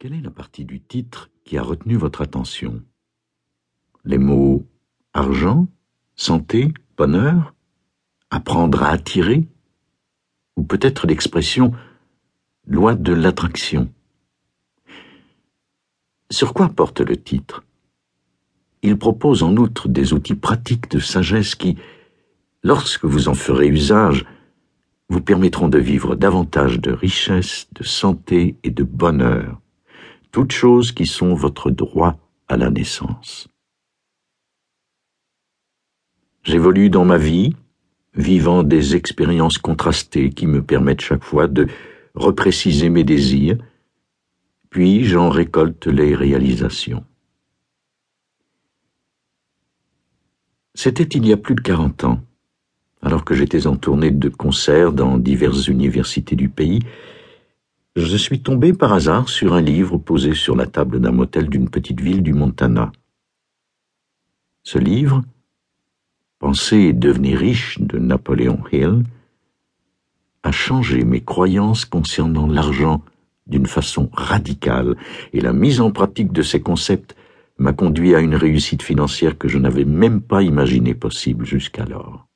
Quelle est la partie du titre qui a retenu votre attention? Les mots argent, santé, bonheur, apprendre à attirer Ou peut-être l'expression loi de l'attraction Sur quoi porte le titre? Il propose en outre des outils pratiques de sagesse qui, lorsque vous en ferez usage, vous permettront de vivre davantage de richesse, de santé et de bonheur toutes choses qui sont votre droit à la naissance. J'évolue dans ma vie, vivant des expériences contrastées qui me permettent chaque fois de repréciser mes désirs, puis j'en récolte les réalisations. C'était il y a plus de quarante ans, alors que j'étais en tournée de concerts dans diverses universités du pays, je suis tombé par hasard sur un livre posé sur la table d'un motel d'une petite ville du Montana. Ce livre, Penser devenir riche de Napoléon Hill, a changé mes croyances concernant l'argent d'une façon radicale, et la mise en pratique de ces concepts m'a conduit à une réussite financière que je n'avais même pas imaginée possible jusqu'alors.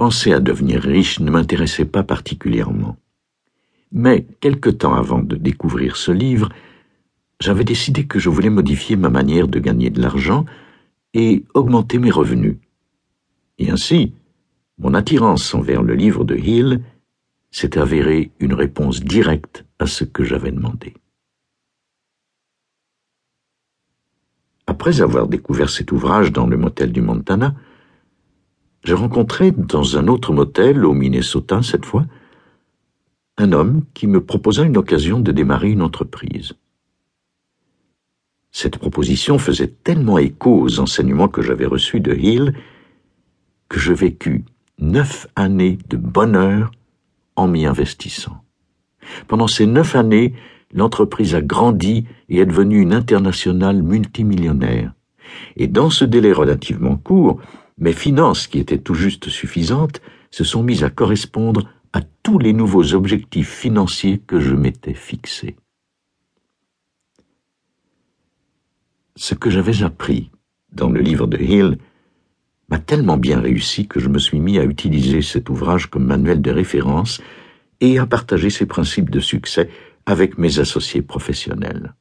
Penser à devenir riche ne m'intéressait pas particulièrement. Mais, quelque temps avant de découvrir ce livre, j'avais décidé que je voulais modifier ma manière de gagner de l'argent et augmenter mes revenus. Et ainsi, mon attirance envers le livre de Hill s'est avérée une réponse directe à ce que j'avais demandé. Après avoir découvert cet ouvrage dans le motel du Montana, je rencontrai dans un autre motel, au Minnesota cette fois, un homme qui me proposa une occasion de démarrer une entreprise. Cette proposition faisait tellement écho aux enseignements que j'avais reçus de Hill que je vécus neuf années de bonheur en m'y investissant. Pendant ces neuf années, l'entreprise a grandi et est devenue une internationale multimillionnaire. Et dans ce délai relativement court, mes finances, qui étaient tout juste suffisantes, se sont mises à correspondre à tous les nouveaux objectifs financiers que je m'étais fixés. Ce que j'avais appris dans le livre de Hill m'a tellement bien réussi que je me suis mis à utiliser cet ouvrage comme manuel de référence et à partager ses principes de succès avec mes associés professionnels.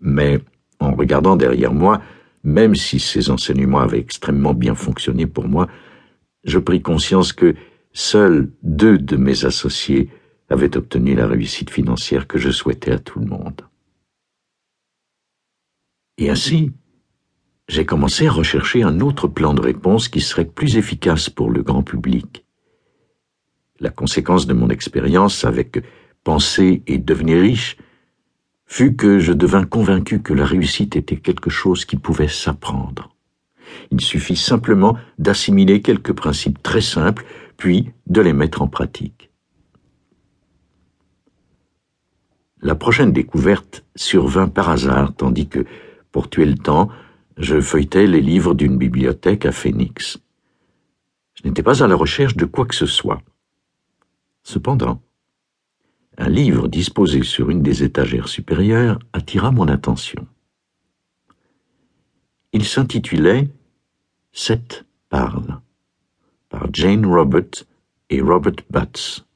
Mais, en regardant derrière moi, même si ces enseignements avaient extrêmement bien fonctionné pour moi, je pris conscience que seuls deux de mes associés avaient obtenu la réussite financière que je souhaitais à tout le monde. Et ainsi, j'ai commencé à rechercher un autre plan de réponse qui serait plus efficace pour le grand public. La conséquence de mon expérience avec penser et devenir riche fut que je devins convaincu que la réussite était quelque chose qui pouvait s'apprendre. Il suffit simplement d'assimiler quelques principes très simples, puis de les mettre en pratique. La prochaine découverte survint par hasard, tandis que, pour tuer le temps, je feuilletais les livres d'une bibliothèque à Phoenix. Je n'étais pas à la recherche de quoi que ce soit. Cependant, un livre disposé sur une des étagères supérieures attira mon attention. Il s'intitulait Seth parle par Jane Robert et Robert Butts.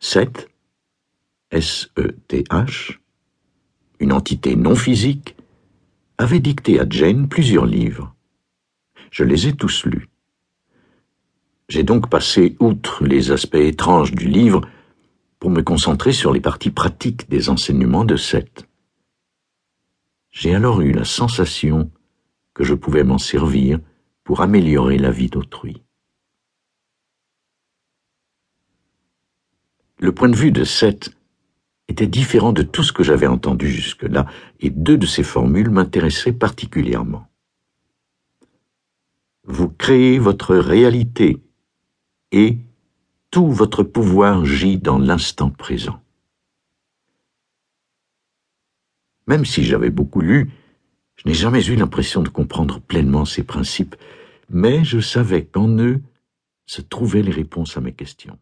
Seth, S-E-T-H, une entité non physique, avait dicté à Jane plusieurs livres. Je les ai tous lus. J'ai donc passé outre les aspects étranges du livre pour me concentrer sur les parties pratiques des enseignements de Seth. J'ai alors eu la sensation que je pouvais m'en servir pour améliorer la vie d'autrui. Le point de vue de Seth était différent de tout ce que j'avais entendu jusque-là, et deux de ses formules m'intéressaient particulièrement. Vous créez votre réalité et tout votre pouvoir gît dans l'instant présent. Même si j'avais beaucoup lu, je n'ai jamais eu l'impression de comprendre pleinement ces principes, mais je savais qu'en eux se trouvaient les réponses à mes questions.